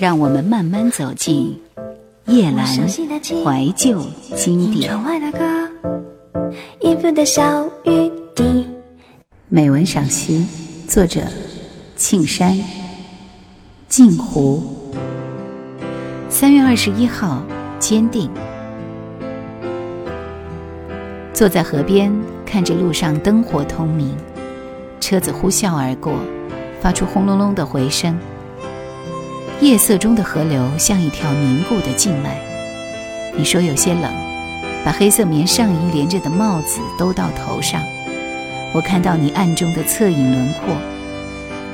让我们慢慢走进夜阑怀旧经典。美文赏析，作者：庆山。镜湖。三月二十一号，坚定。坐在河边，看着路上灯火通明，车子呼啸而过，发出轰隆隆的回声。夜色中的河流像一条凝固的静脉。你说有些冷，把黑色棉上衣连着的帽子兜到头上。我看到你暗中的侧影轮廓。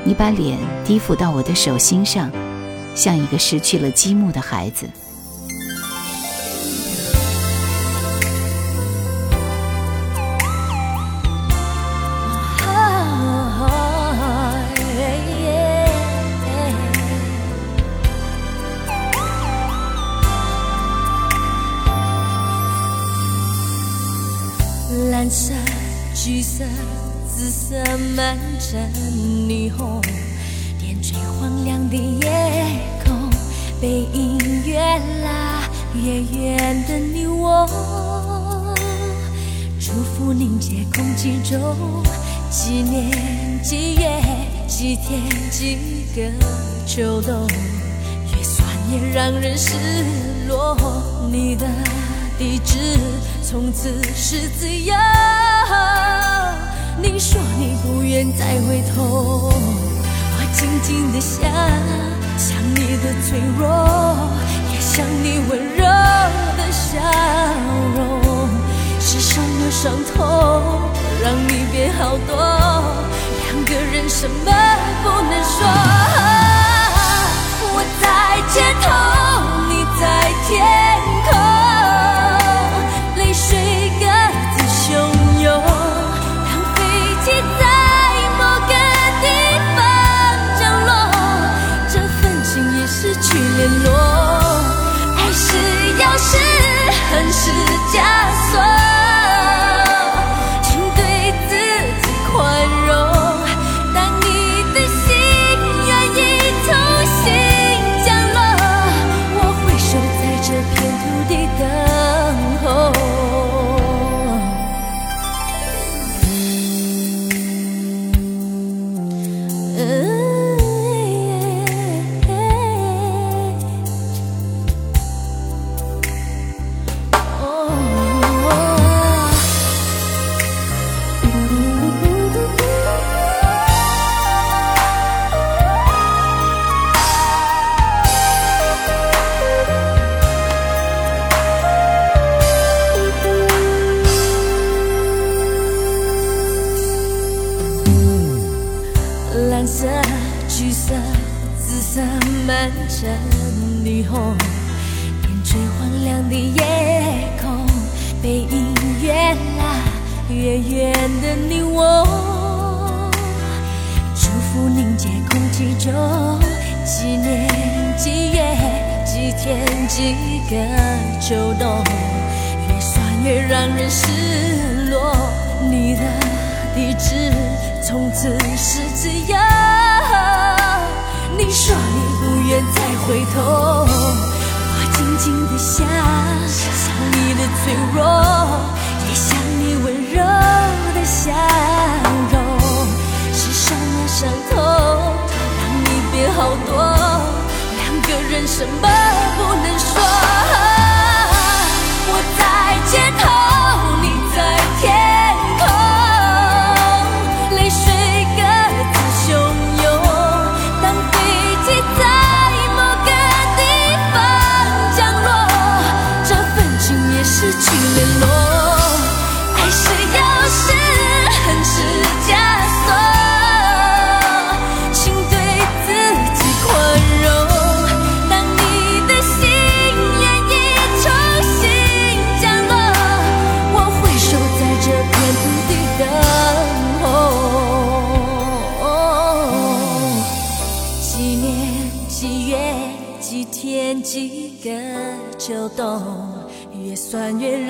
你把脸低伏到我的手心上，像一个失去了积木的孩子。霓虹，点缀荒凉的夜空。背影越拉越远的你我，祝福凝结空气中，几年几月几天几个秋冬，越酸越让人失落。你的地址。从此是自由。你说你不愿再回头，我静静的想，想你的脆弱，也想你温柔的笑容。是什么伤痛让你变好多？两个人什么不能说？我在街头，你在天空。再回头，我静静的想，想你的脆弱。也想你温柔的笑容，是什么伤痛让你变好多？两个人什么不能说？我在街头，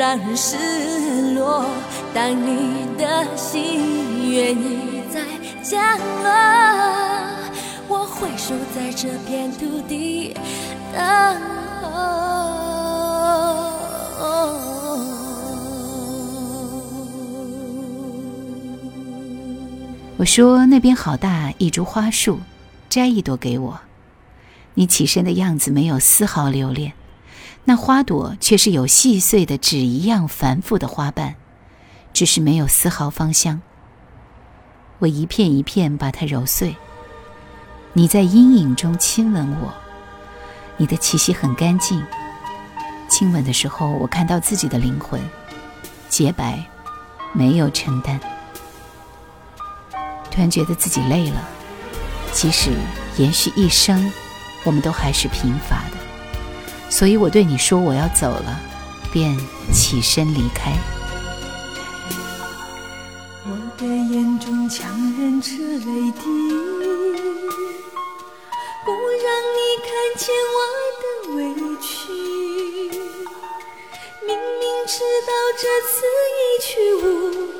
让人失落。当你的心愿意再降落，我。回首在这片土地等我说那边好大一株花树，摘一朵给我。你起身的样子没有丝毫留恋，那花朵却是有细碎的纸一样繁复的花瓣，只是没有丝毫芳香。我一片一片把它揉碎。你在阴影中亲吻我，你的气息很干净。亲吻的时候，我看到自己的灵魂，洁白，没有承担。突然觉得自己累了，即使延续一生，我们都还是贫乏的。所以我对你说我要走了，便起身离开。我的眼中强忍着泪滴，不让你看见我的委屈。明明知道这次一去无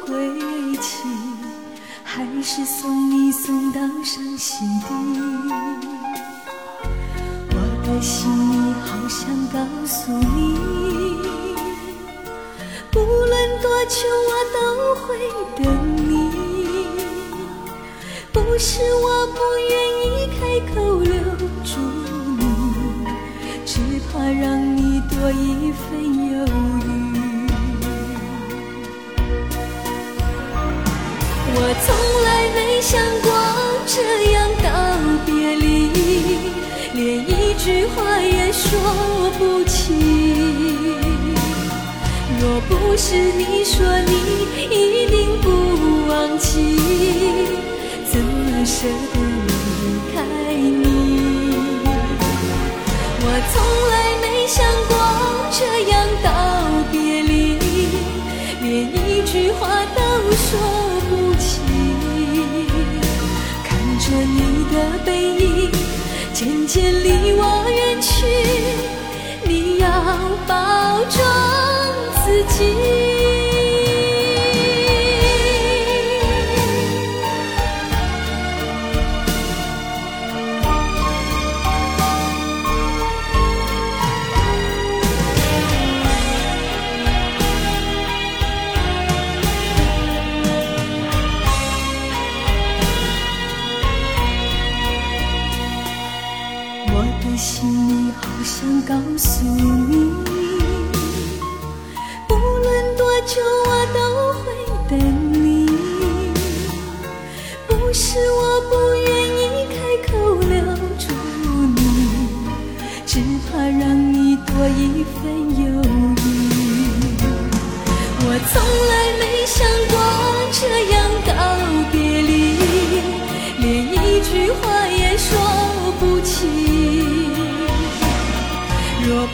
归期。还是送你送到伤心地，我的心里好想告诉你，不论多久我都会等你。不是我不愿意开口留住你，只怕让你多一分犹豫。我从来没想过这样道别离，连一句话不起。若不是你说你一定不忘记，怎么舍得离开你？我从来没想过这样道别离，连一句话都说不清。看。着你的背影渐渐离我远去，装自己。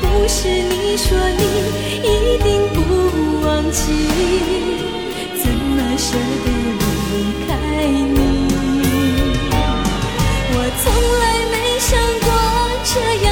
不是你说你一定不忘记，怎么舍得离开你？我从来没想过这样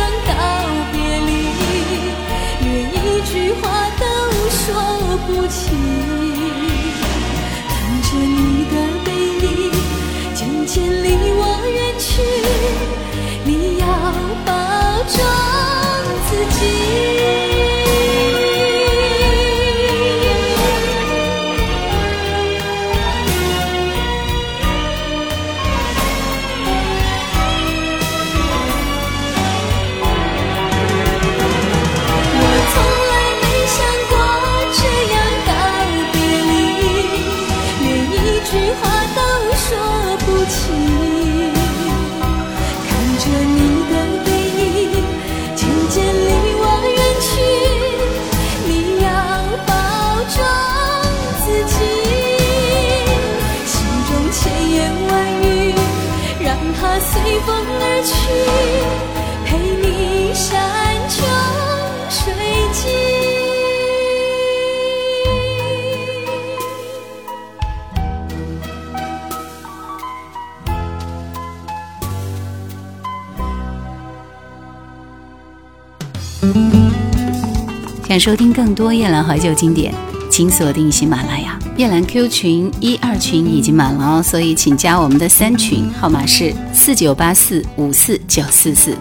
想收听更多夜兰怀旧经典，请锁定喜马拉雅夜兰 Q 群一二群已经满了哦，所以请加我们的三群，号码是四九八四五四九四四。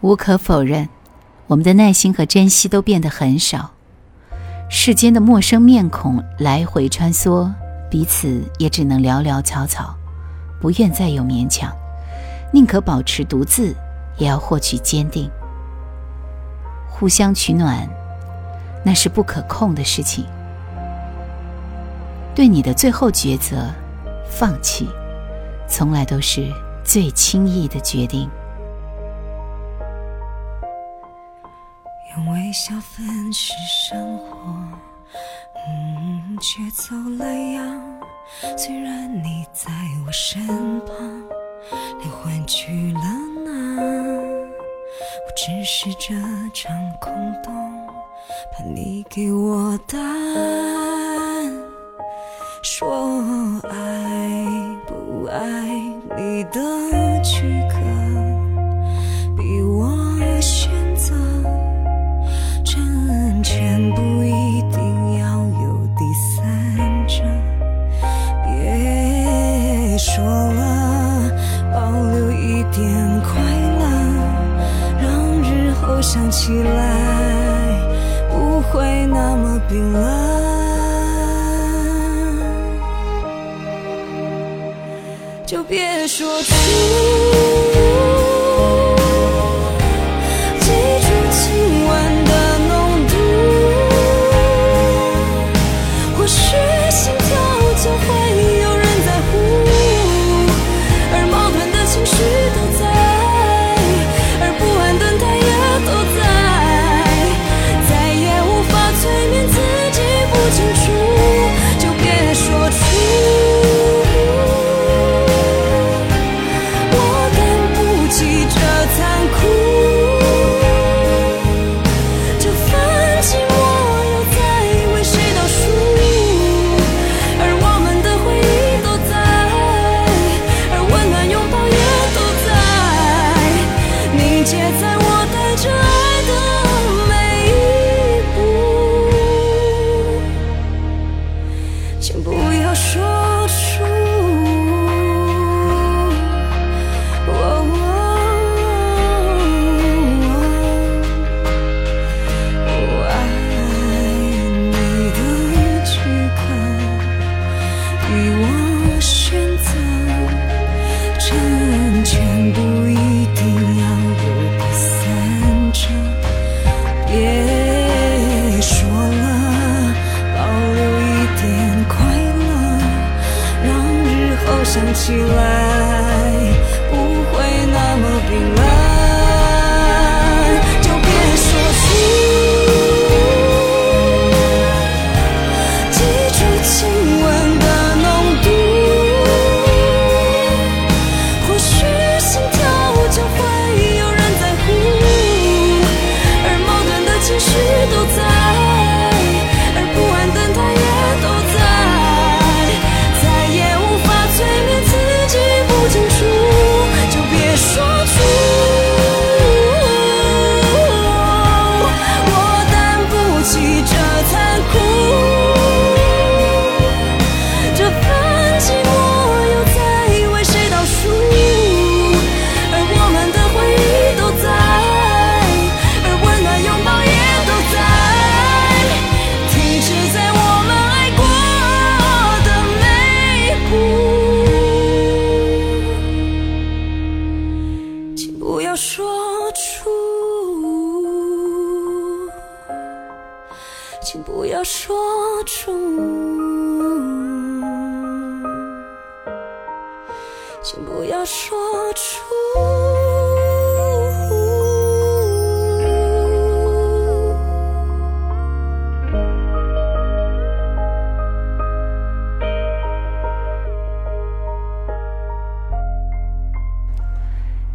无可否认，我们的耐心和珍惜都变得很少。世间的陌生面孔来回穿梭，彼此也只能寥寥草草，不愿再有勉强，宁可保持独自，也要获取坚定。互相取暖，那是不可控的事情。对你的最后抉择，放弃，从来都是最轻易的决定。用微笑粉饰生活，嗯，却走了样。虽然你在我身旁，灵魂去了哪？我只是这场空洞，盼你给我答案。说爱不爱你的躯壳，逼我选择。真钱不一定要有第三者，别说了，保留一点快乐，让日后想起来会那么冰冷。就别说出。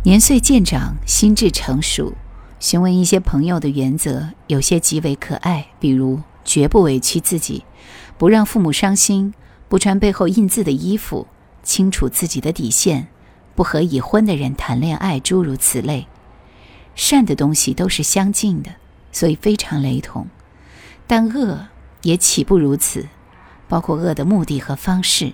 年岁渐长，心智成熟，询问一些朋友的原则，有些极为可爱，比如绝不委屈自己，不让父母伤心，不穿背后印字的衣服，清楚自己的底线，不和已婚的人谈恋爱，诸如此类。善的东西都是相近的，所以非常雷同，但恶也岂不如此？包括恶的目的和方式。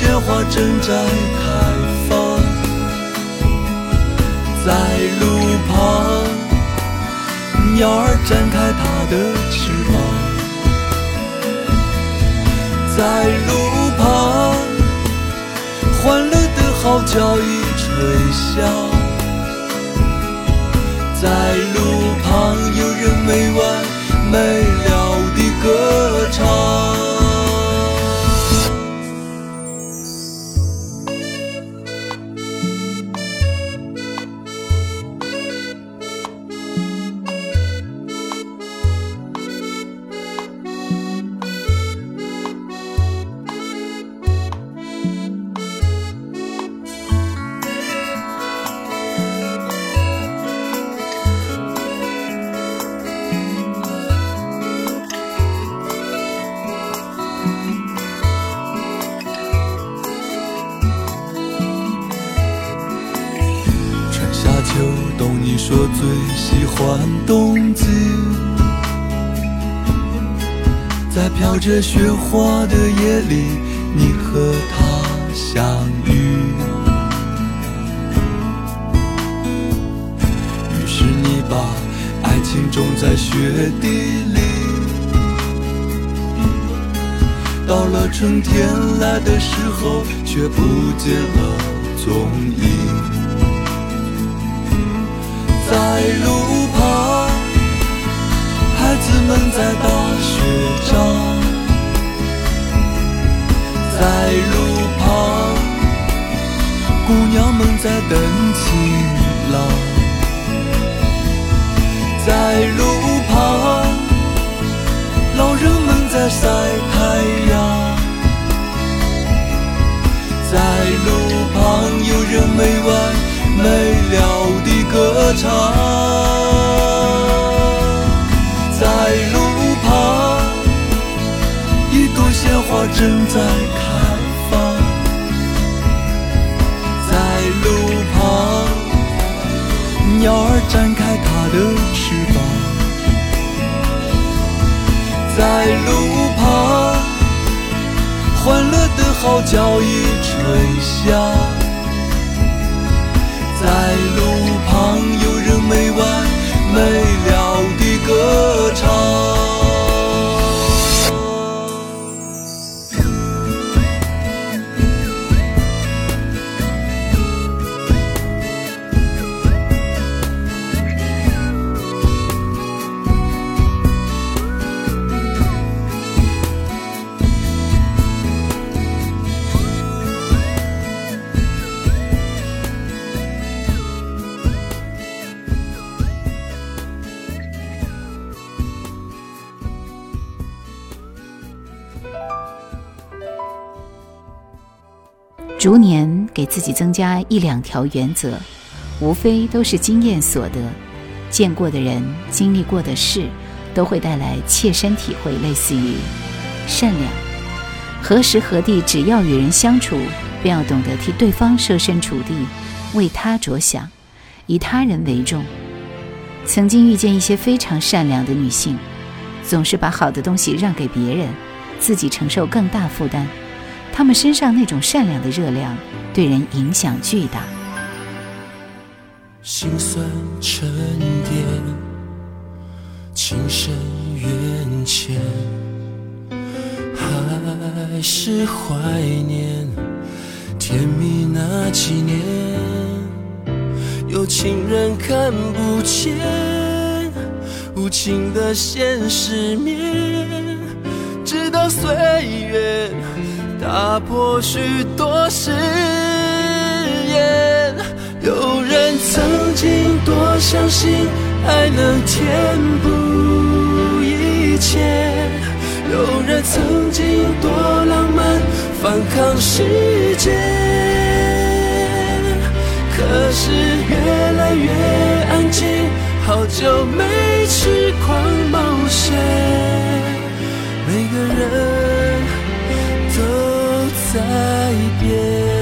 鲜花正在开放。在路旁，鸟儿展开它的翅膀。在路旁，欢乐的号角已吹响。在路旁，有人没完没了地歌唱。着雪花的夜里，你和他相遇。于是你把爱情种在雪地里，到了春天来的时候，却不见了踪影。在路旁，孩子们在打雪仗。在路旁，姑娘们在等情郎。在路旁，老人们在晒太阳。在路旁，有人没完没了地。歌唱，在路旁，一朵鲜花正在开的翅膀。在路旁，欢乐的号角已吹响。在路旁，有人没完没了地歌唱。给自己增加一两条原则，无非都是经验所得，见过的人、经历过的事，都会带来切身体会，类似于善良。何时何地，只要与人相处，便要懂得替对方设身处地，为他着想，以他人为重。曾经遇见一些非常善良的女性，总是把好的东西让给别人，自己承受更大负担。他们身上那种善良的热量，对人影响巨大。心酸沉淀，情深缘浅，还是怀念甜蜜那几年。有情人看不见无情的现实面，直到岁月。打破许多誓言，有人曾经多相信爱能填补一切，有人曾经多浪漫反抗时间，可是越来越安静，好久没去狂冒险，每个人。边。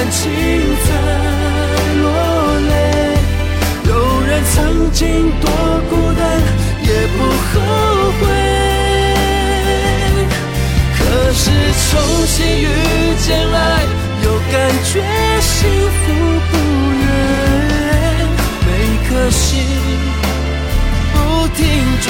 感情在落泪，有人曾经多孤单也不后悔。可是重新遇见爱，又感觉幸福不远，每颗心不停转。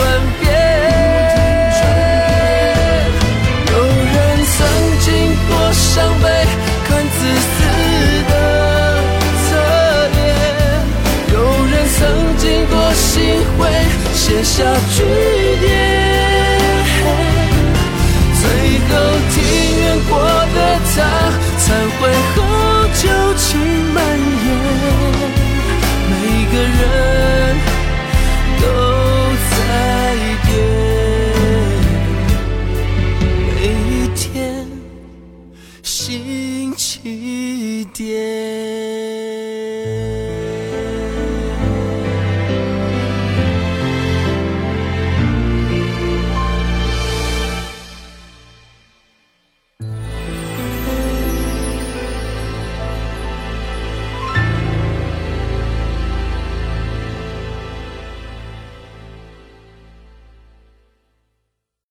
写下句点